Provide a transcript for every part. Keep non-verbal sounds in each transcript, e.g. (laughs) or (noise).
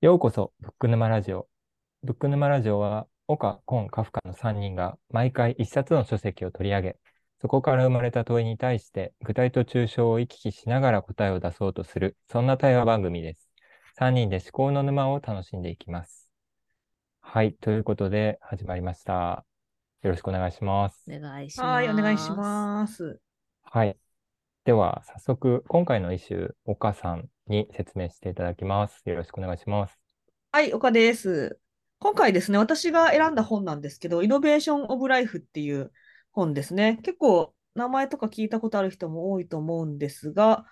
ようこそ、ブック沼ラジオ。ブック沼ラジオは、岡、コン、カフカの3人が毎回一冊の書籍を取り上げ、そこから生まれた問いに対して、具体と抽象を行き来しながら答えを出そうとする、そんな対話番組です。3人で思考の沼を楽しんでいきます。はい、ということで始まりました。よろしくお願いします。お願いします。はい、お願いします。はい。では、早速、今回のイシュー、岡さんに説明していただきます。よろしくお願いします。はい、岡です。今回ですね、私が選んだ本なんですけど、イノベーション・オブ・ライフっていう本ですね。結構、名前とか聞いたことある人も多いと思うんですが、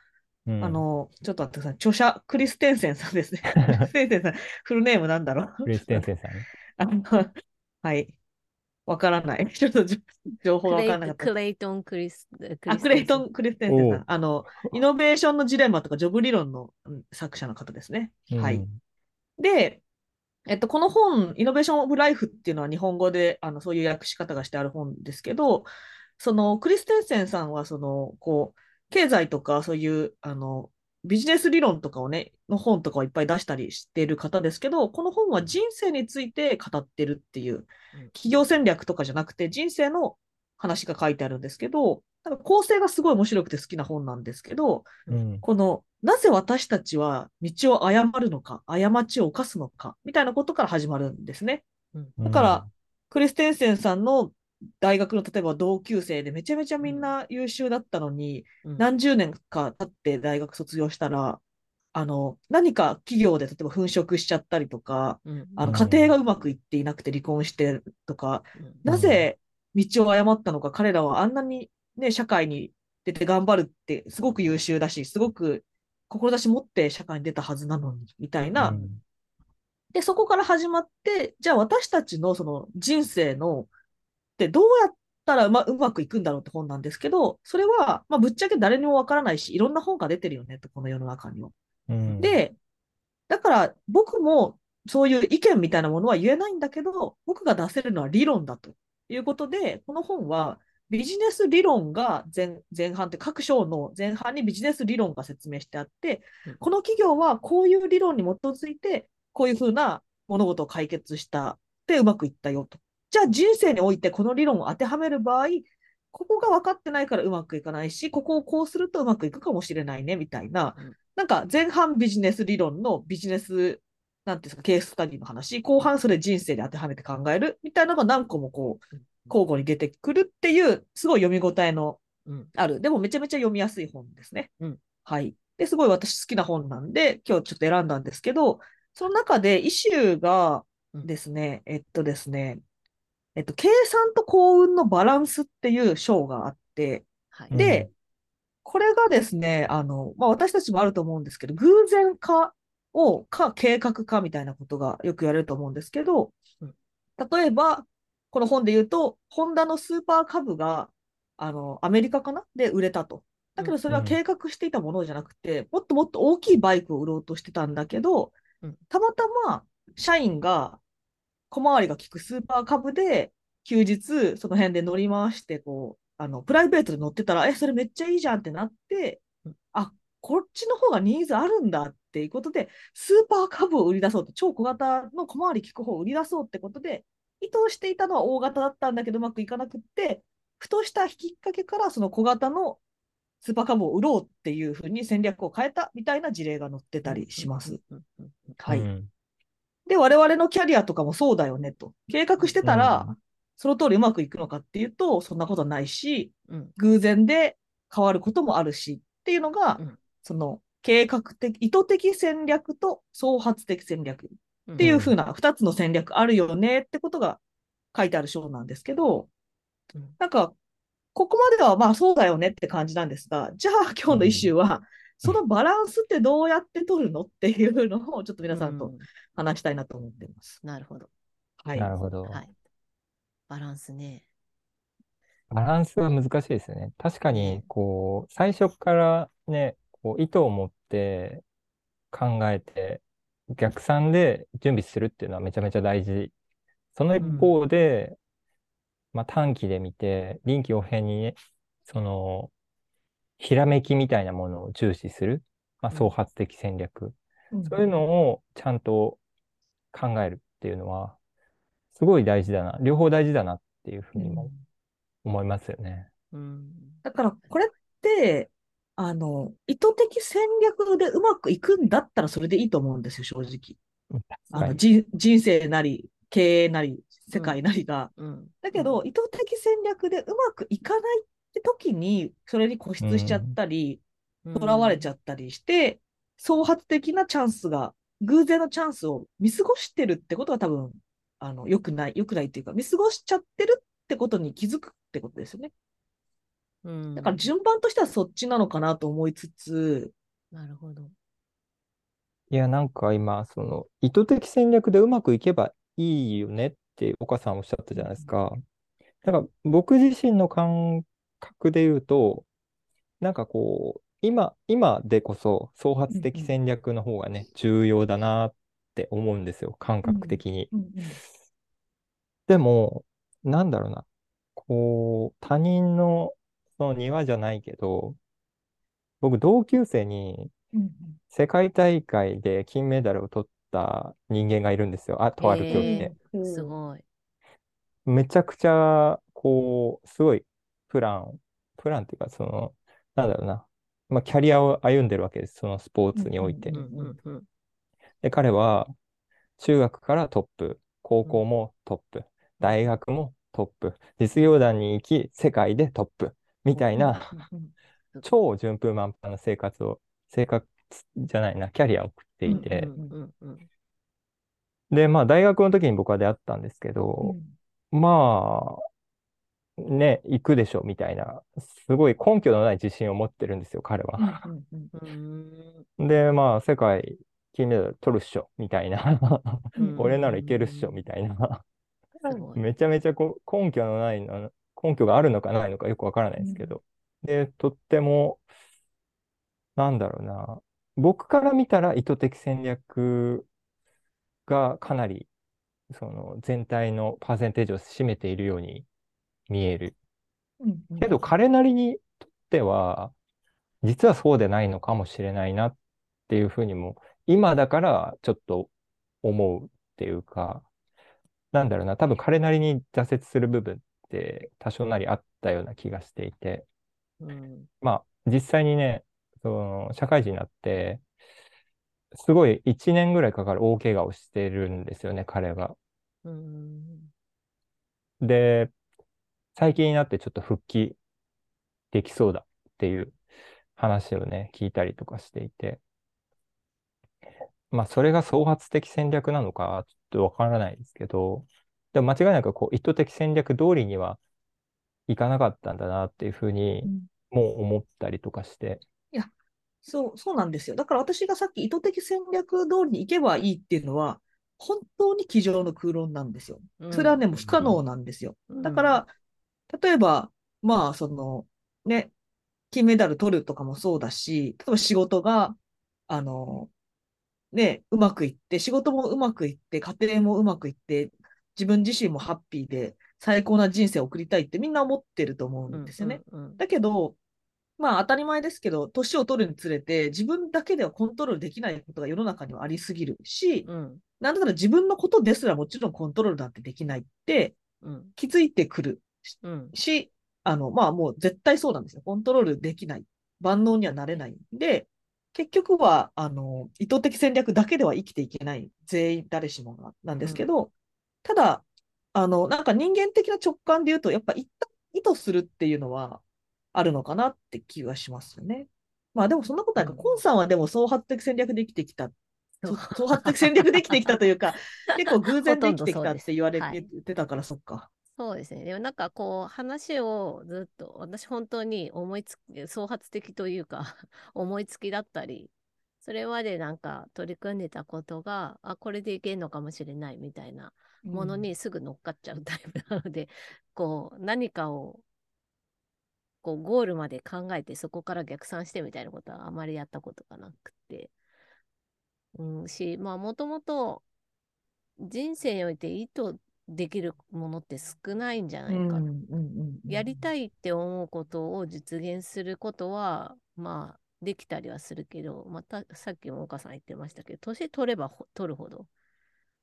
うんあの、ちょっと待ってください。著者、クリステンセンさんですね。(laughs) クリステンセンさん、フルネームなんだろう。クリステンセンさんね。(laughs) あの、はい。わからない。(laughs) ちょっと情報がわクレイからなかった。クレイトン・クリス。クあ、クレイトン・ン。クリステンセンさ。んあの、イノベーションのジレンマとかジョブ理論のうん作者の方ですね。はい。うんで、えっと、この本、イノベーション・オブ・ライフっていうのは日本語であのそういう訳し方がしてある本ですけど、そのクリステンセンさんはそのこう経済とかそういうあのビジネス理論とかをね、の本とかをいっぱい出したりしている方ですけど、この本は人生について語ってるっていう、企業戦略とかじゃなくて人生の話が書いてあるんですけど、なんか構成がすごい面白くて好きな本なんですけど、うん。この、なぜ私たちは道を誤るのか、過ちを犯すのか、みたいなことから始まるんですね。だから、クリステンセンさんの大学の例えば同級生でめちゃめちゃみんな優秀だったのに、何十年か経って大学卒業したら、あの、何か企業で例えば粉飾しちゃったりとか、あのうん。家庭がうまくいっていなくて離婚してとか、なぜ道を誤ったのか、彼らはあんなにね、社会に出て頑張るって、すごく優秀だし、すごく志持って社会に出たはずなのに、みたいな。うん。で、そこから始まって、じゃあ私たちのその人生の、ってどうやったらうまうまくいくんだろうって本なんですけど、それは、まあ、ぶっちゃけ誰にもわからないし、いろんな本が出てるよねと、この世の中には。うんで、だから僕もそういう意見みたいなものは言えないんだけど、僕が出せるのは理論だということで、この本はビジネス理論が前前半って各章の前半にビジネス理論が説明してあってうん、この企業はこういう理論に基づいて、こういうふうな物事を解決したってうまくいったよと。じゃあ人生においてこの理論を当てはめる場合、ここが分かってないからうまくいかないし、ここをこうするとうまくいくかもしれないねみたいな、うん。なんか前半ビジネス理論のビジネス、なんていうんですか、ケーススタディの話、後半それ人生で当てはめて考えるみたいなのが何個もこう、交互に出てくるっていう、すごい読み応えのうん。ある、でもめちゃめちゃ読みやすい本ですね。うん。はい。で、すごい私好きな本なんで、今日ちょっと選んだんですけど、その中でイシューがうん。ですね、えっとですね、えっと、計算と幸運のバランスっていう章があって、はい。で、これがですね、あの、まあ、私たちもあると思うんですけど、偶然化を、か、計画化みたいなことがよく言われると思うんですけどうん、例えば、この本で言うと、ホンダのスーパー株が、あの、アメリカかな？で売れたと。だけど、それはうん計画していたものじゃなくて、もっともっと大きいバイクを売ろうとしてたんだけどうん、たまたま、社員が、小回りが利くスーパー株で、休日、その辺で乗り回して、こう、あの、プライベートで乗ってたら、え、それめっちゃいいじゃんってなってうん、あ、こっちの方がニーズあるんだっていうことで、スーパー株を売り出そうと、超小型の小回り利く方を売り出そうってことで、意図していたのは大型だったんだけど、うまくいかなくって、ふとしたきっかけから、その小型のスーパー株を売ろうっていうふうに戦略を変えたみたいな事例が載ってたりします。。はい。うんで、我々のキャリアとかもそうだよねと。計画してたら、うん。その通りうまくいくのかっていうと、そんなことないし、うん。偶然で変わることもあるしっていうのが、うん。その計画的、意図的戦略と創発的戦略っうんていう風な2つの戦略あるよねってことが書いてある章なんですけど、うん。なんか、ここまではまあそうだよねって感じなんですが、じゃあ今日のイシューは、そのバランスってどうやって取るのっていうのをちょっと皆さんとうん話したいなと思っています。なるほど。はい。なるほど。はい。バランスね。バランスは難しいですよね。確かにね、こう、最初からね、こう、意図を持って考えて、逆算で準備するっていうのはめちゃめちゃ大事。その一方で、まあ短期で見て、臨機応変にね、その、ひらめきみたいなものを重視する。まあ、うん創発的戦略。うんそういうのをちゃんと考えるっていうのは、すごい大事だな。両方大事だなっていうふうにも思いますよね。うん。だからこれって、あの、意図的戦略でうまくいくんだったらそれでいいと思うんですよ、正直。確あの。人、人生なり、経営なり、世界なりが。うん。だけど、意図的戦略でうまくいかないって時に、それに固執しちゃったり、とらわれちゃったりして、創発的なチャンスが、偶然のチャンスを見過ごしてるってことが多分、あの、良くない、良くないっていうか、見過ごしちゃってるってことに気づくってことですよね。うん。だから順番としてはそっちなのかなと思いつつ、なるほど。いや、なんか今、その、意図的戦略でうまくいけばいいよねって岡さんおっしゃったじゃないですか。だから僕自身の感覚で言うと、なんかこう、今、今でこそ創発的戦略の方がね、重要だなって思うんですよ、感覚的に。うんうんでも、なんだろうな。こう、他人のその庭じゃないけど、僕、同級生にうん世界大会で金メダルを取った人間がいるんですよ。あ、とある競技で。うんすごい。めちゃくちゃ、こう、すごいプラン、プランっていうか、その、なんだろうな。まあ、キャリアを歩んでるわけです。そのスポーツにおいてうん。うん。うんうん。で、彼は、中学からトップ、高校もトップ、大学もトップ、実業団に行き、世界でトップ、みたいな、うんうん超順風満帆な生活を、生活じゃないな、キャリアを送っていて、うんうんうんで、まあ、大学の時に僕は出会ったんですけど、まあ、ね、行くでしょ、みたいな、すごい根拠のない自信を持ってるんですよ、彼うんは。で、まあ、世界金メダル取るっしょ、みたいな。うん俺ならいけるっしょ、みたいな。めちゃめちゃこう根拠のないの、根拠があるのかないのかよくわからないですけど。で、とっても、なんだろうな。僕から見たら意図的戦略がかなり、その全体のパーセンテージを占めているように見える。けど彼なりにとっては、実はそうでないのかもしれないなっていうふうにも、今だからちょっと思うっていうか、なんだろうな、多分彼なりに挫折する部分って多少なりあったような気がしていて、うんまあ実際にね、その社会人になって、すごい1年ぐらいかかる大怪我をしてるんですよね、彼が。うんで、最近になってちょっと復帰できそうだっていう話をね、聞いたりとかしていて、まあ、それが創発的戦略なのか、ちょっとわからないですけど、でも間違いなくこう意図的戦略通りにはいかなかったんだなっていうふうにうん。もう思ったりとかして、そう、そうなんですよ。だから私がさっき意図的戦略通りに行けばいいっていうのは、本当に机上の空論なんですよ。うん。それはね、もう不可能なんですよ。うん。だから、例えば、まあ、その、ね、金メダル取るとかもそうだし、例えば仕事が、あの、ね、うまくいって、仕事もうまくいって、家庭もうまくいって、自分自身もハッピーで、最高な人生を送りたいってみんな思ってると思うんですよね。うんうんだけど、まあ当たり前ですけど、年を取るにつれて、自分だけではコントロールできないことが世の中にはありすぎるし、うん。なんだったら自分のことですらもちろんコントロールなんてできないってうん。気づいてくる。うんし、あの、まあもう絶対そうなんですよ。コントロールできない。万能にはなれないんで、結局は、あの、意図的戦略だけでは生きていけない。全員誰しもがなんですけど、ただ、あの、なんか人間的な直感で言うと、やっぱ一旦意図するっていうのはあるのかなって気がしますよね。まあでもそんなことないか、うんコンさんはでも創発的戦略で生きてきた。創発的戦略で生きてきたというか、(laughs) 結構偶然で生きてきたって言われて、はいてたから、そっか。そうですね。でもなんかこう話をずっと私本当に思いつき創発的というか (laughs) 思いつきだったりそれまでなんか取り組んでたことがあこれでいけるのかもしれないみたいなものにすぐ乗っかっちゃうタイプなので、(laughs) こう何かをこうゴールまで考えてそこから逆算してみたいなことはあまりやったことがなくて、うん、しまあもともと人生において意図できるものって少ないんじゃないか、やりたいって思うことを実現することはまあできたりはするけど、またさっきも岡さん言ってましたけど、年取ればほ取るほど、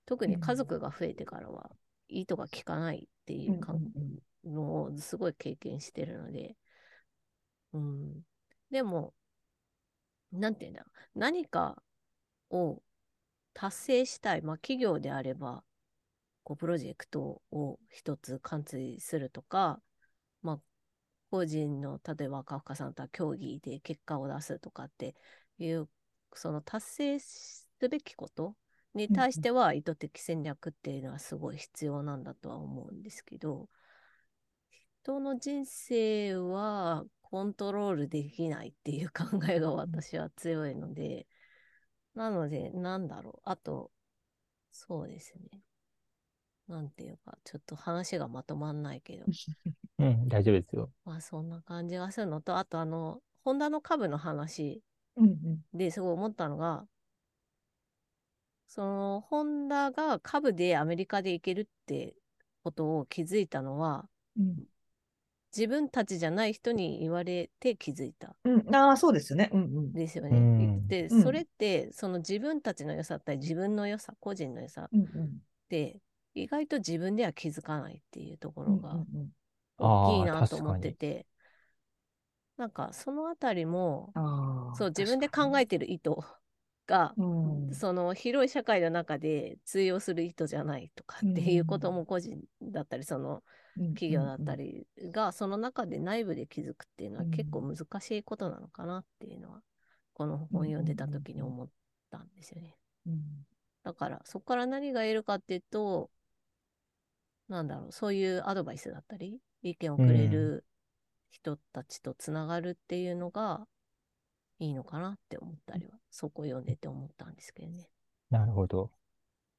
特に家族が増えてからは、糸が効かないっていうか、のをすごい経験してるので、うん。でも、なんていうんだろう。何かを達成したい。まあ、企業であれば、こう、プロジェクトを一つ完遂するとか、まあ、個人の、例えばカフカさんとは競技で結果を出すとかっていう、その達成すべきことに対しては意図的戦略っていうのはすごい必要なんだとは思うんですけど、人の人生はコントロールできないっていう考えが私は強いので、なので、なんだろう。あと、そうですね。なんていうか、ちょっと話がまとまんないけど、(laughs) うん、大丈夫ですよ。まあそんな感じがするのと、あとあの、ホンダの株の話うんうんですごい思ったのが、その、ホンダが株でアメリカで行けるってことを気づいたのは、うん自分たちじゃない人に言われて気づいた。うん、ああ、そうですよね。うんうん。ですよね。うんで、うんそれって、その自分たちの良さだったり、自分の良さ、個人の良さっうんうんて、意外と自分では気づかないっていうとこうんろがうん。うん大きいなと思っ確かに。てて、なんかそのあたりも、そう、自分で考えてる意図が、うん。その広い社会の中で通用する意図じゃないとかっていうことも個人だったり、その企業だったりが、その中で内部で気づくっていうのはうん結構難しいことなのかなっていうのは、この本読んでた時に思ったんですよね。うん。だから、そこから何が得るかっていうと、なんだろう、そういうアドバイスだったり、意見をくれる人たちとつながるっていうのがいいのかなって思ったりは、そこを読んでて思ったんですけどね。なるほど。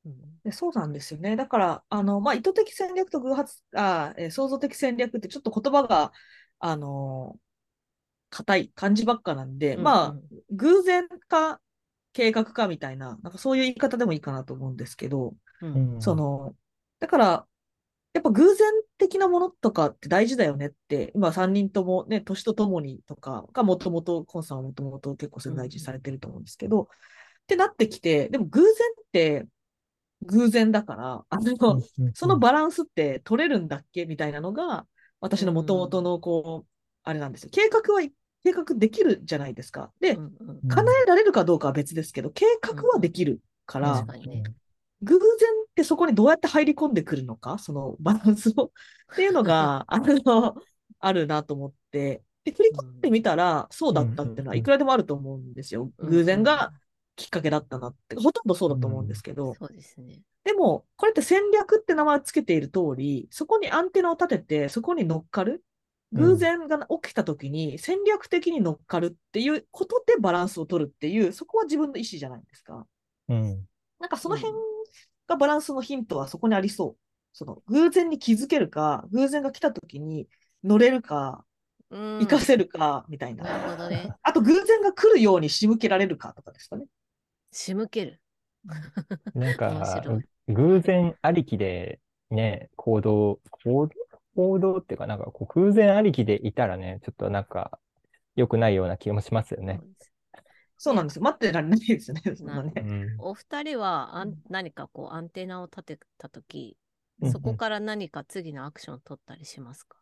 うんでそうなんですよね。だから、あの、まあ、意図的戦略と偶発、あ、えー創造的戦略ってちょっと言葉が、あのー硬い漢字ばっかなんで、うんまあうん、偶然か計画かみたいな、なんかそういう言い方でもいいかなと思うんですけど、うんうんその、だから、やっぱ偶然的なものとかって大事だよねって、今3人ともね、年とともにとかがもともと、コンさんはもともと結構それ大事にされてると思うんですけど、ってなってきて、でも偶然って偶然だから、あの、そのバランスって取れるんだっけみたいなのが、私のもともとのこう、あれなんですよ。計画は、計画できるじゃないですか。でう、んうんうん叶えられるかどうかは別ですけど、計画はできるから確、かにね。偶然ってそこにどうやって入り込んでくるのか、その (laughs) バランスを？っていうのが、(laughs) あの、あるなと思って、で、振り込んでみたら、そうだったっていうのはいくらでもあると思うんですよ。うん偶然がきっかけだったなって、ほとんどそうだと思うんですけど、そうですね。でも、これって戦略って名前をつけている通り、そこにアンテナを立てて、そこに乗っかる？偶然が起きたときに戦略的に乗っかるっていうことでバランスを取るっていう、そこは自分の意思じゃないですか。うん。なんかその辺がバランスのヒントはそこにありそう。その偶然に気づけるか、偶然が来たときに乗れるか、うん。活かせるか、みたいな。なるほどね。(laughs) あと偶然が来るように仕向けられるかとかですかね。仕向ける。(laughs) なん面か偶然ありきでね、行動、行動行動っていうか、なんかこう偶然ありきでいたらね、ちょっとなんか良くないような気もしますよねそ。うなんですよ。待ってられないですよね。そね。うん。お二人はあんうん何かこうアンテナを立てたとき、うんそこから何か次のアクションを取ったりしますか？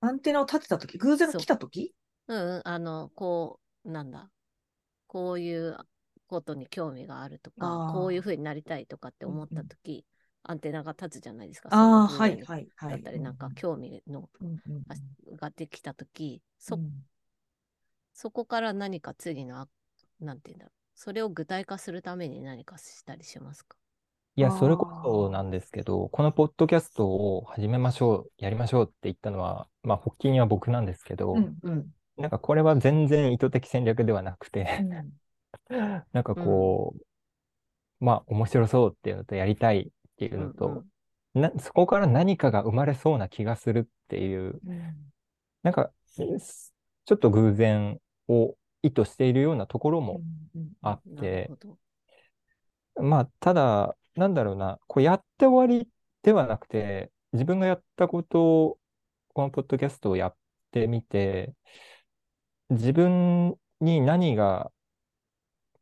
アンテナを立てたとき、偶然が来たときうんうん、あの、こう、なんだ、こういうことに興味があるとかこういうふうになりたいとかって思ったとき、アンテナが立つじゃないですか。ああ、はいはいはい。だったり、なんか興味の、うんうんができたとき、そ、うんそこから何か次のア、なんていうんだろう。それを具体化するために何かしたりしますか？いや、それこそなんですけど、このポッドキャストを始めましょう、やりましょうって言ったのは、まあ、発起人は僕なんですけど、うんうん。なんかこれは全然意図的戦略ではなくて、(laughs) なんかこう、まあ、面白そうっていうのとやりたいっていうのと、うん。な、そこから何かが生まれそうな気がするっていう、うん。なんか、すちょっと偶然を意図しているようなところもうんあって。まあ、ただ、なんだろうな、こうやって終わりではなくて、自分がやったことを、このポッドキャストをやってみて、自分に何が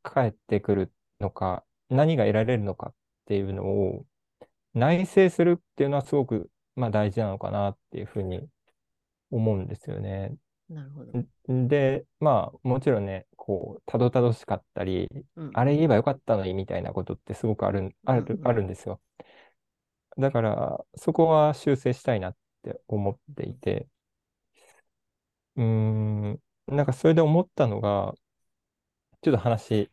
返ってくるのか、何が得られるのかっていうのを内省するっていうのはすごく、まあ、大事なのかなっていうふうに思うんですよね。なるほど。んで、まあ、もちろんね、こう、たどたどしかったり、うんあれ言えばよかったのにみたいなことってすごくある、ある、うんうんあるんですよ。だから、そこは修正したいなって思っていて、うーん、なんかそれで思ったのが、ちょっと話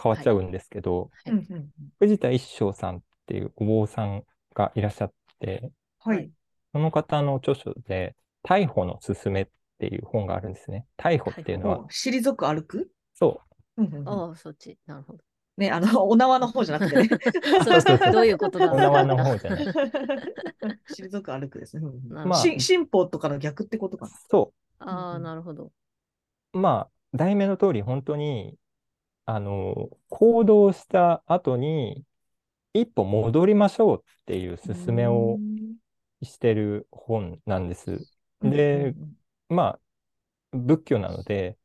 変わっちゃうんですけど、はいうんうんうん藤田一生さんっていうお坊さんがいらっしゃって、はい。その方の著書で、逮捕のすすめっていう本があるんですね。逮捕っていうのは、退く歩く？そうんうんうんああ、そっち。なるほど。ね、あの、(laughs) お縄の方じゃなくてね。(laughs) そうそう (laughs) どういうことだう、お縄の方じゃない。退く歩くですね。まあし新法とかの逆ってことかな。そああ、うんうんなるほど。う。まあ、題名の通り、本当に、あの、行動した後に、一歩戻りましょうっていう勧めをしてる本なんです。で、まあ、仏教なので、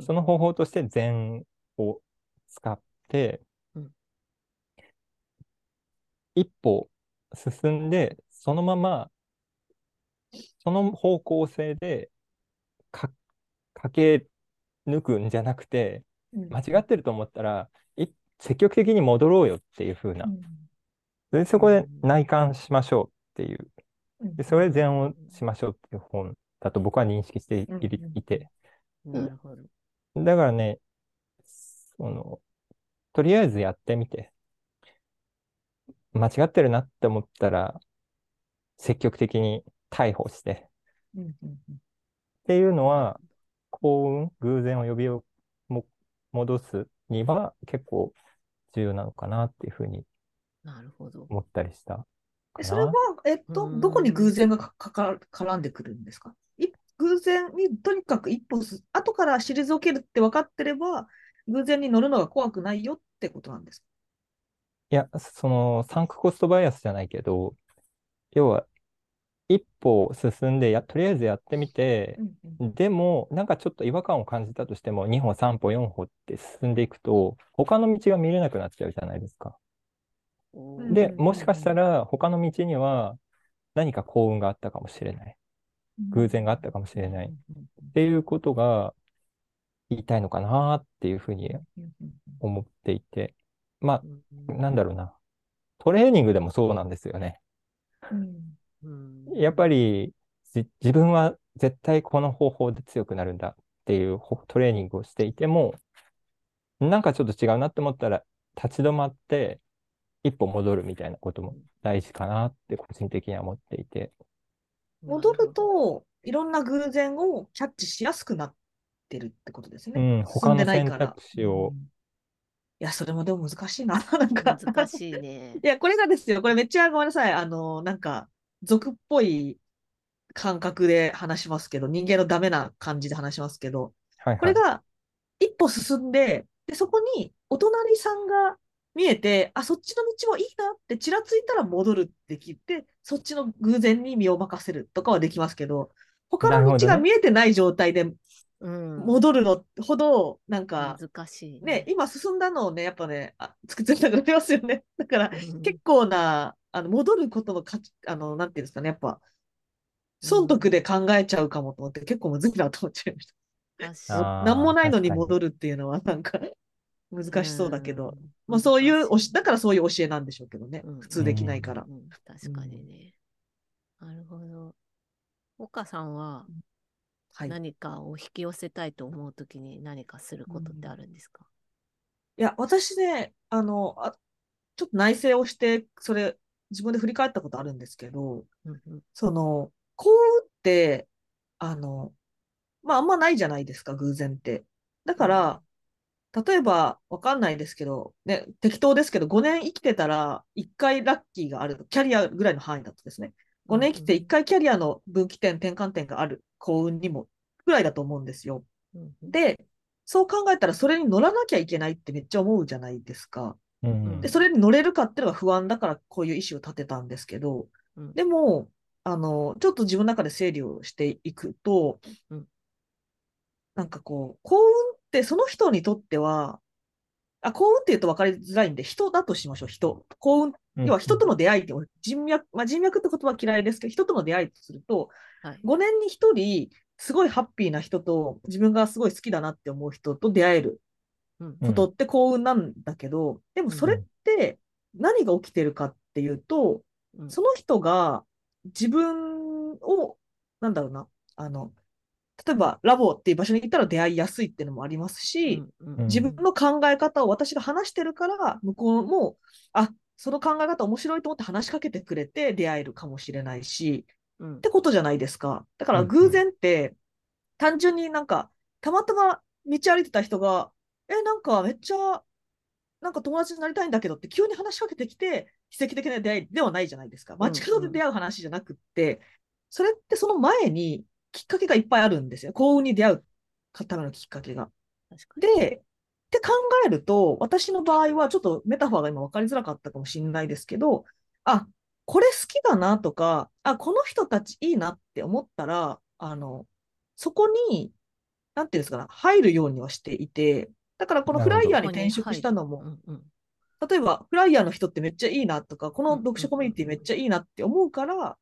その方法として禅を使ってうん、一歩進んで、そのまま、その方向性でか駆け抜くんじゃなくて、うん。間違ってると思ったら、い積極的に戻ろうよっていう風な。うん。で、そこで内観しましょうっていう。うん。で、それで禅をしましょうっていう本だと僕は認識していうんいいて。なるほど。だからね、その、とりあえずやってみて、間違ってるなって思ったら、積極的に逮捕して、っていうのは、幸運、偶然を呼びをも戻すには結構重要なのかなっていうふうに。思ったりしたそれはな。、えっと、うんどこに偶然がかかか絡んでくるんですか？い偶然にとにかく一歩す、後から退けるって分かってれば、偶然に乗るのが怖くないよってことなんですか？いや、その、サンクコストバイアスじゃないけど、要は、一歩進んでや、とりあえずやってみて、うんうんでも、なんかちょっと違和感を感じたとしても、2歩、3歩、4歩って進んでいくと、他の道が見れなくなっちゃうじゃないですか。うんで、もしかしたら、他の道には何か幸運があったかもしれない。偶然があったかもしれない。っうんていうことが言いたいのかなっていうふうに思っていて。まうんあ、なんだろうな。トレーニングでもそうなんですよね。やっぱり、じ自分は絶対この方法で強くなるんだっていうほトレーニングをしていても、なんかちょっと違うなって思ったら、立ち止まって、一歩戻るみたいなことも大事かなって個人的には思っていて。戻ると、いろんな偶然をキャッチしやすくなってるってことですね。うん、進んでないから他の選択肢をうんいや、それもでも難しいな。(laughs) なんか。難しいねい。や、これがですよ。これめっちゃごめんなさい。あの、なんか、俗っぽい感覚で話しますけど、人間のダメな感じで話しますけど、はいはい。これが一歩進んで、で、そこにお隣さんが見えて、あ、そっちの道もいいなってちらついたら戻るできて、そっちの偶然に身を任せるとかはできますけど、他の道が見えてない状態でうん。戻るのほど、なんか、難しいね、今進んだのをね、やっぱね、あ突き詰めたくなりますよね。(laughs) だから、うん結構な、あの、戻ることの価値、あの、なんていうんですかね、やっぱ、損得で考えちゃうかもと思って、結構むずいなと思っちゃいました。確かあーなんもないのに戻るっていうのは、なんか、難にしそうだけど、んまあそういうだからそういう教えなんでしょうけどねうん。普通できないから。うん確かにね。なるほど。岡さんははい。い何かを引き寄せたいと思うときに何かすることってあるんですか、や、私ね、あの、あ、ちょっと内省をして、それ、自分で振り返ったことあるんですけど、うんうんその、幸運って、あの、まあ、あんまないじゃないですか、偶然って。だから、例えば、わかんないですけど、ね、適当ですけど、5年生きてたら、1回ラッキーがある、キャリアぐらいの範囲だとですね、5年生きて1回キャリアの分岐点、転換点がある幸運にも、ぐらいだと思うんですよ。で、そう考えたら、それに乗らなきゃいけないってめっちゃ思うじゃないですか。うん。で、それに乗れるかっていうのが不安だから、こういう意思を立てたんですけど、うん。でも、あの、ちょっと自分の中で整理をしていくと、うん。なんかこう、幸運ってその人にとっては、あ、幸運って言うと分かりづらいんで、人だとしましょう、人。幸運、うん要は人との出会いって、人脈、まあ、人脈って言葉は嫌いですけど、人との出会いとすると、はい。5年に1人、すごいハッピーな人と、自分がすごい好きだなって思う人と出会えるうんうんことって幸運なんだけど、でもそれって何が起きてるかっていうと、うんその人が自分を、なんだろうな、あの、例えばラボっていう場所に行ったら出会いやすいっていうのもありますし、うんうん。自分の考え方を私が話してるから、向こうも、あ、その考え方面白いと思って話しかけてくれて出会えるかもしれないし、うん。ってことじゃないですか。だからうん偶然って、単純になんか、たまたま道歩いてた人が、え、なんかめっちゃ、なんか友達になりたいんだけどって急に話しかけてきて、奇跡的な出会いではないじゃないですか。街角で出会う話じゃなくって、それってその前にきっかけがいっぱいあるんですよ。幸運に出会うためのきっかけが。で、って考えると、私の場合はちょっとメタファーが今分かりづらかったかもしれないですけど、あ、これ好きだなとか、あ、この人たちいいなって思ったら、あの、そこに、なんていうんですかな、入るようにはしていて、だからこのフライヤーに転職したのも、例えばフライヤーの人ってめっちゃいいなとか、この読書コミュニティめっちゃいいなって思うから、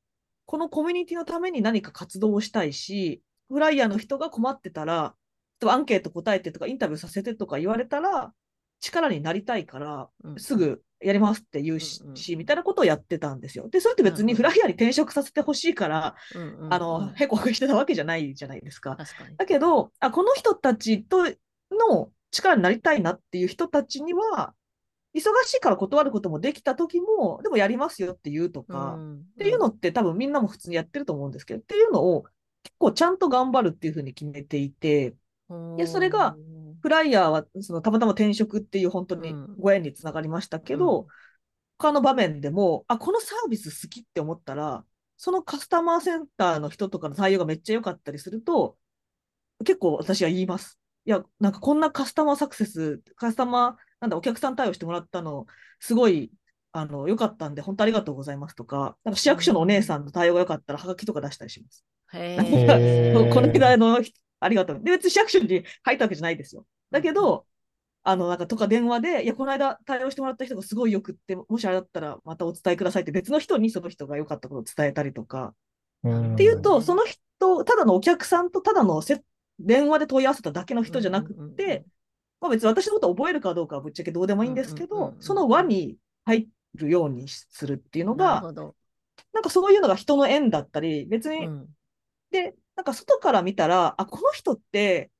このコミュニティのために何か活動をしたいし、フライヤーの人が困ってたら、アンケート答えてとかインタビューさせてとか言われたら、力になりたいから、うんすぐやりますって言うし、うんうんしみたいなことをやってたんですよ。で、それって別にフライヤーに転職させてほしいから、うんうんうんあの、へこへこしてたわけじゃないじゃないですか。確かに。だけど、あ、この人たちとの力になりたいなっていう人たちには、忙しいから断ることもできた時も、でもやりますよって言うとか、ん。っていうのって多分みんなも普通にやってると思うんですけど、っていうのを結構ちゃんと頑張るっていうふうに決めていて、うんいやそれがフライヤーはそのたまたま転職っていう本当にうん。ご縁につながりましたけど、うん。他の場面でも、あ、このサービス好きって思ったら、そのカスタマーセンターの人とかの対応がめっちゃ良かったりすると、結構私は言います。いや、なんかこんなカスタマーサクセス、カスタマー、なんだ、お客さん対応してもらったの、すごい、あの、良かったんで、本当ありがとうございますとか、なんか市役所のお姉さんの対応が良かったら、はがきとか出したりします。へなんかへーこの間の、ありがとう。で、別に市役所に入ったわけじゃないですよ。だけど、あの、なんかとか電話で、いや、この間対応してもらった人がすごいよくって、もしあれだったらまたお伝えくださいって別の人にその人が良かったことを伝えたりとか。うんっていうと、うんその人、ただのお客さんとただのせ電話で問い合わせただけの人じゃなくうんうんうんって、まあ別に私のことを覚えるかどうかはぶっちゃけどうでもいいんですけうんうんうんう、ん。どその輪に入るようにするっていうのが、なるほど。なんかそういうのが人の縁だったり、別にうん。で、なんか外から見たら、あ、この人って、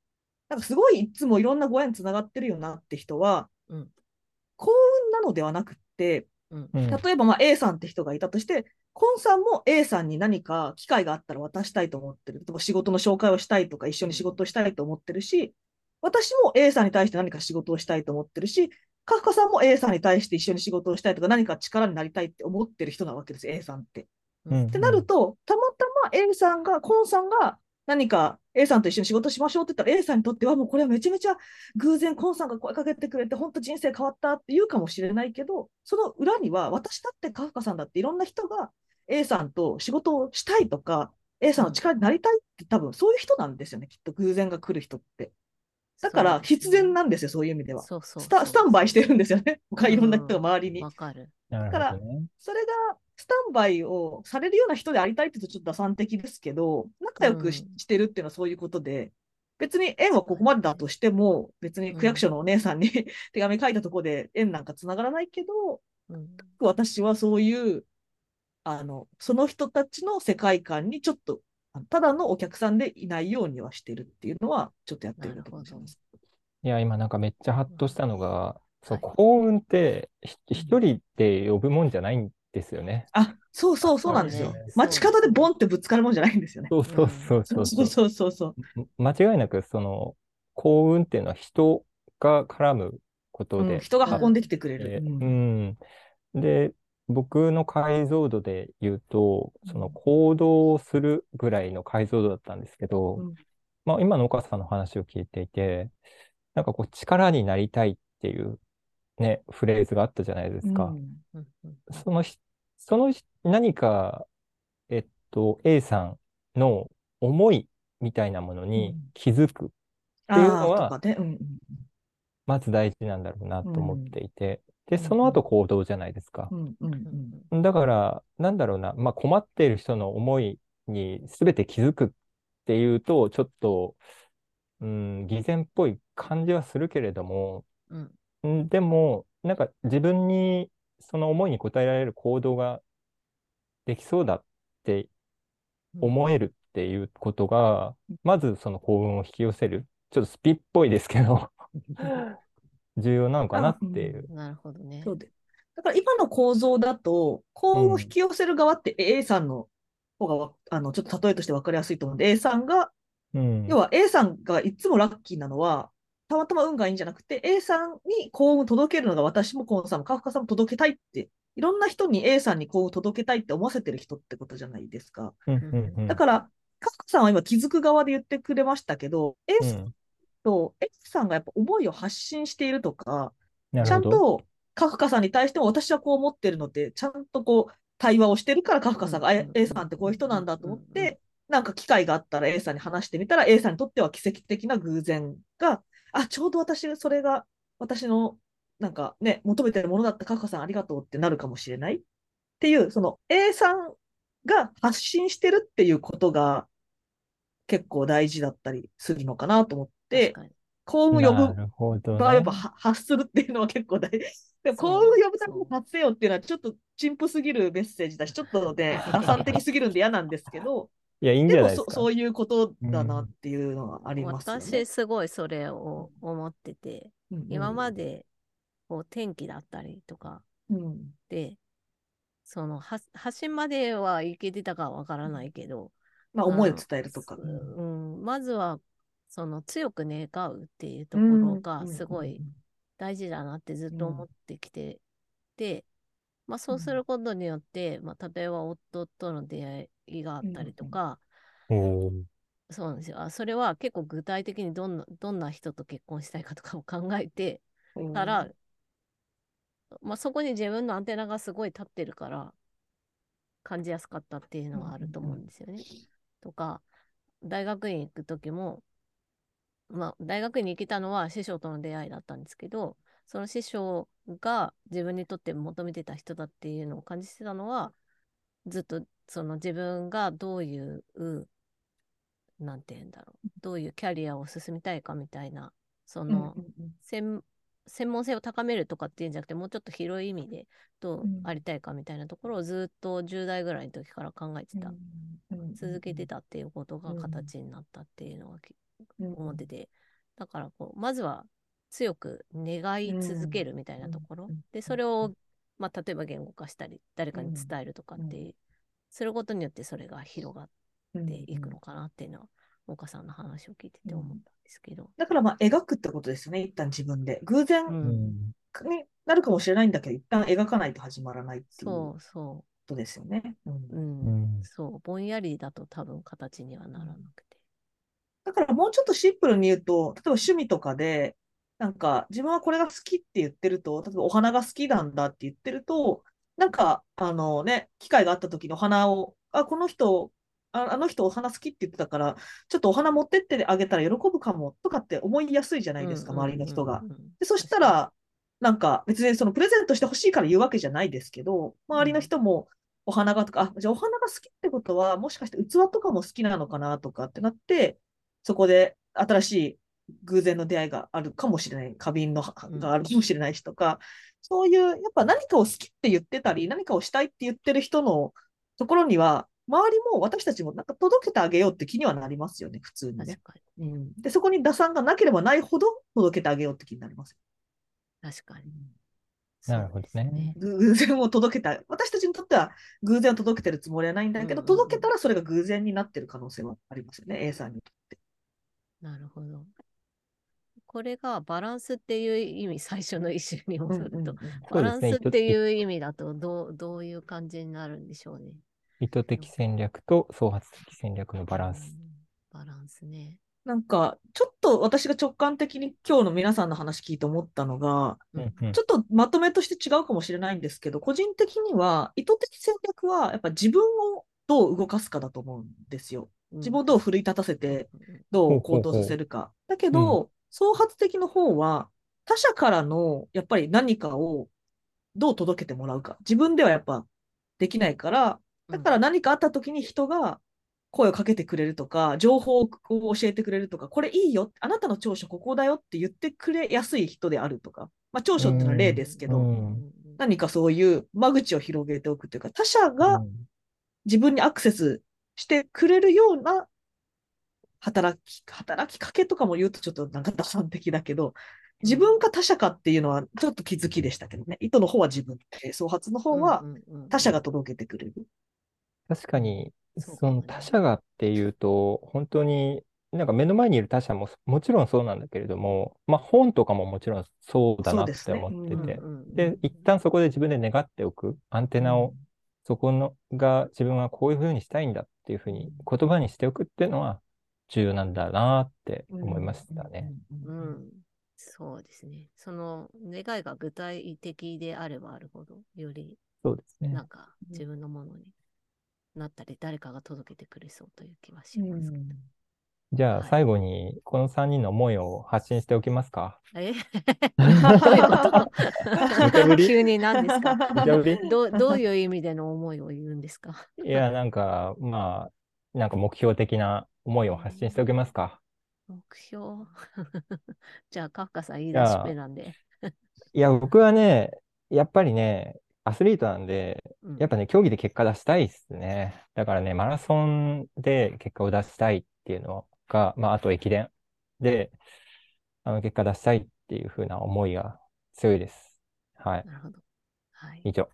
なんかすごいいつもいろんなご縁つながってるよなって人は、うん。幸運なのではなくって、うん。うん。例えばまあ A さんって人がいたとして、コンさんも A さんに何か機会があったら渡したいと思ってる。例えば仕事の紹介をしたいとか、一緒に仕事をしたいと思ってるし、私も A さんに対して何か仕事をしたいと思ってるし、カフカさんも A さんに対して一緒に仕事をしたいとか、何か力になりたいって思ってる人なわけです、A さんって。うんってなると、たまたま A さんが、コンさんが何か A さんと一緒に仕事しましょうって言ったら A さんにとってはもうこれはめちゃめちゃ偶然コンさんが声かけてくれて本当人生変わったって言うかもしれないけど、その裏には私だってカフカさんだっていろんな人が A さんと仕事をしたいとか、A さんの力になりたいって多分そういう人なんですよね、きっと偶然が来る人って。だから必然なんですよ、そういう意味では。そうそうスタスタンバイしてるんですよね、他うんいろんな人が周りに。わかる。だほどね。それがスタンバイをされるような人でありたいって言うとちょっと打算的ですけど、仲良くし,、うんてるっていうのはそういうことで、別に縁はここまでだとしても、別に区役所のお姉さんに手紙書いたところで縁なんかつながらないけど、うん私はそういう、あの、その人たちの世界観にちょっと、ただのお客さんでいないようにはしてるっていうのは、ちょっとやってるなと思います。いや、今なんかめっちゃハッとしたのが、そう、幸運って一人で呼ぶもんじゃないんですよね。あ、そうそうそうなんですよ。街角でボンってぶつかるもんじゃないんですよね。そうそうそうそう。そうそうそう間違いなく、その、幸運っていうのは人が絡むことで。うん、人が運んできてくれる。うん、で、僕の解像度で言うと、うん。その行動をするぐらいの解像度だったんですけど、うん。まあ今の岡さんの話を聞いていて、なんかこう力になりたいっていうね、フレーズがあったじゃないですか。そのひ、そのひ何か、えっと、A さんの思いみたいなものにうん。気づくっていうのはまず大事なんだろうなと思っていて、で、うんその後行動じゃないですか。う。んうんうん。だから、なんだろうな、まあ、困っている人の思いに全て気づくっていうと、ちょっと、うん、偽善っぽい感じはするけれども、うん。んでも、なんか自分にその思いに応えられる行動ができそうだって思えるっていうことが、まずその幸運を引き寄せる。ちょっとスピっぽいですけど、(laughs) 重要なのかなっていう。なるほどね。そうで。だから今の構造だと、幸運を引き寄せる側って A さんの方がわ、あの、ちょっと例えとして分かりやすいと思うんで、A さんが、うん。要は A さんがいつもラッキーなのは、たまたま運がいいんじゃなくて、A さんに幸運を届けるのが私もコンさんもカフカさんも届けたいって、いろんな人に A さんに幸運を届けたいって思わせてる人ってことじゃないですか。うんうんうんだから、カフカさんは今気づく側で言ってくれましたけど、A さんうんと A さんがやっぱ思いを発信しているとか、ちゃん。とカフカさんに対しても私はこう思ってるので、ちゃんとこう対話をしてるからカフカさんが、あうん A さんってこういう人なんだと思って、なんか機会があったら A さんに話してみたら A さんにとっては奇跡的な偶然が、あ、ちょうど私、それが私のなんかね、求めてるものだったカフカさんありがとうってなるかもしれない。っていう、その A さんが発信してるっていうことが結構大事だったりするのかなと思って確、かに幸運を呼ぶ場合やっぱは発するっていうのは結構大事。(laughs) で幸運を呼ぶために発せよっていうのはちょっと陳腐すぎるメッセージだし、ちょっとね、打算的すぎるんで嫌なんですけど、(laughs) いや、いいんじでもゃないですか。そそういうことだなっていうのはありますよね。私すごいそれを思ってて、うんうん今までこう天気だったりとかうんで、そのは発信まではいけてたかわからないけど、まあ思いを伝えるとか。うんうんまずはその強く願うっていうところがすごい大事だなってずっと思ってきてて、まあ、そうすることによって、まあ、例えば夫との出会いがあったりとか、そうなんですよ。あそれは結構具体的にどんなどんな人と結婚したいかとかを考えてうんたら、まあ、そこに自分のアンテナがすごい立ってるから感じやすかったっていうのはあると思うんですよね。とか大学院行く時も、まあ、大学院に行けたのは師匠との出会いだったんですけどその師匠が自分にとって求めてた人だっていうのを感じてたのはずっとその自分がどういうなんて言うんだろうどういうキャリアを進みたいかみたいなその、専専門性を高めるとかっていうんじゃなくてもうちょっと広い意味でどううん。ありたいかみたいなところをずっと10代ぐらいの時から考えてた、うん続けてたっていうことがうん。形になったっていうのが思ってて。だからこうまずは強く願い続けるみたいなところ、うん。でそれを、まあ、例えば言語化したり誰かに伝えるとかってすることによってそれが広がっていくのかなっていうのは岡さんの話を聞いてて思ったんですけど。だからまあ描くってことですよね、一旦自分で。偶然になるかもしれないんだけど、一旦描かないと始まらないっていうこそう。そとですよね。うん。う、うん。うん。そう。ぼんやりだと多分形にはならなくて。だからもうちょっとシンプルに言うと、例えば趣味とかで、なんか自分はこれが好きって言ってると、例えばお花が好きなんだって言ってると、なんか、あのね、機会があった時にお花を、あ、この人、ああの人お花好きって言ってたから、ちょっとお花持ってってあげたら喜ぶかもとかって思いやすいじゃないですか、周りの人が。で、そしたら、なんか別にそのプレゼントしてほしいから言うわけじゃないですけど、周りの人もお花がとか、あ、じゃあお花が好きってことは、もしかして器とかも好きなのかなとかってなって、そこで新しい偶然の出会いがあるかもしれない、花瓶のうんがあるかもしれないしとか、そういう、やっぱ何かを好きって言ってたり、何かをしたいって言ってる人のところには、周りも私たちもなんか届けてあげようって気にはなりますよね、普通にね。うん、で、そこに打算がなければないほど届けてあげようって気になります。確かに。なるほどねそうですね。偶然を届けた、私たちにとっては偶然を届けてるつもりはないんだけど、うんうんうん届けたらそれが偶然になってる可能性はありますよね、A さんにとって。なるほど。これがバランスっていう意味、最初の一種に戻ると、バランスっていう意味だとどう、どういう感じになるんでしょうね。意図的戦略と創発的戦略のバランス。うんバランスね。なんか、ちょっと私が直感的に今日の皆さんの話聞いて思ったのが、うんうんちょっとまとめとして違うかもしれないんですけど、個人的には意図的戦略はやっぱ自分をどう動かすかだと思うんですよ。自分をどう奮い立たせて、どう行動させるか。だけど、創発的の方は、他者からの、やっぱり何かをどう届けてもらうか。自分ではやっぱできないから、だから何かあった時に人が声をかけてくれるとか、情報を教えてくれるとか、これいいよ、あなたの長所ここだよって言ってくれやすい人であるとか、まあ長所っていうのは例ですけど、うん。何かそういう間口を広げておくというか、他者が自分にアクセスしてくれるような働き、働きかけとかも言うとちょっとなんか打算的だけど、自分か他者かっていうのはちょっと気づきでしたけどね。意図の方は自分。で、創発の方は他者が届けてくれる。確かに、そうかその他者がっていうと、本当になんか目の前にいる他者ももちろんそうなんだけれども、まあ本とかももちろんそうだなってそうですね。思ってて、うんで、一旦そこで自分で願っておく、アンテナを、そこのが自分はこういうふうにしたいんだっていうふうに言葉にしておくっていうのは重要なんだなって思いましたね。ううんん、そうですね。その願いが具体的であればあるほど、よりそうですねな。ん。か自分のものになったり、誰かが届けてくれそうという気はしますけど。じゃあはい。最後にこの3人の思いを発信しておきますか。え？(laughs) どういうこと？急に何ですか？どうどういう意味での思いを言うんですか？いや、なんか、まあ、なんか目標的な思いを発信しておきますか。目標？(laughs) じゃあ、カフカさん言い出しっぺなんで。いや、僕はね、やっぱりね、アスリートなんで、うん。やっぱね、競技で結果出したいっすね。だからね、マラソンで結果を出したいっていうのが、まあ、あと駅伝で、あの、結果出したいっていう風な思いが強いです。はい。なるほど。はい。以上。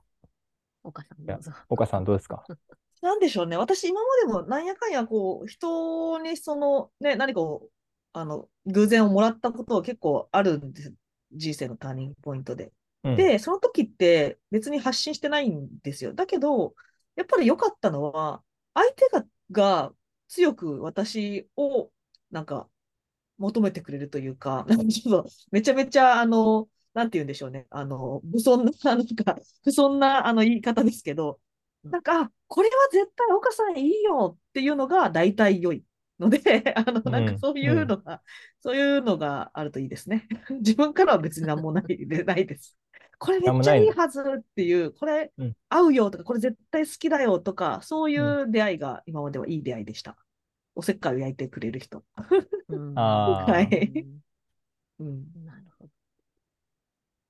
岡さんどうぞ。岡さんどうですか？(laughs) なんでしょうね。私、今までもなんやかんや、こう、人にその、ね、何かを、あの、偶然をもらったことは結構あるんです。人生のターニングポイントで。うん。で、その時って別に発信してないんですよ。だけど、やっぱり良かったのは、相手が、が強く私を、なんか、求めてくれるというか、(laughs) なんかちょっと、めちゃめちゃ、あの、なんて言うんでしょうね。あの、不遜な、なんか、(laughs) 不遜な、あの、言い方ですけど、なんか、あこれは絶対岡さんいいよっていうのが大体良いので、(laughs) あの、なんうんかそういうのが、そういうのがあるといいですね。自分からは別に何もないで、ないです。これめっちゃいいはずっていう、これうん合うよとか、これ絶対好きだよとか、そういう出会いが今まではいい出会いでした。おせっかいを焼いてくれる人。はいうん。(laughs) うんなるほど。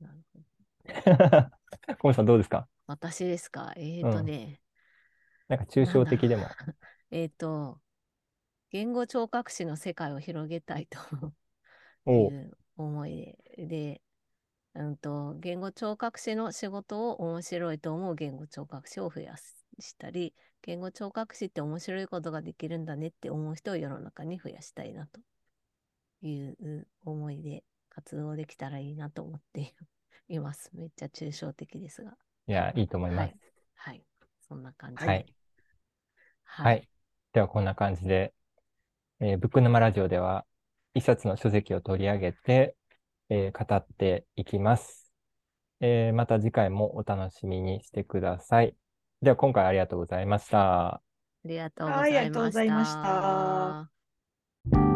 なるほど。(laughs) 小森さんどうですか？私ですか？えっ、ー、とね、なんか抽象的でも。(laughs) えっ、と、言語聴覚士の世界を広げたいとおいう思いで、で、うんと、言語聴覚士の仕事を面白いと思う言語聴覚士を増やしたり、言語聴覚士って面白いことができるんだねって思う人を世の中に増やしたいなという思いで活動できたらいいなと思っています。めっちゃ抽象的ですが。いや、いいと思います。はい。はい。そんな感じで。はい。はい。では、こんな感じで、えーブック沼ラジオでは、一冊の書籍を取り上げて、えー語っていきます。えーまた次回もお楽しみにしてください。では、今回ありがとうございました。ありがとうごはいざいました。ありがとうございました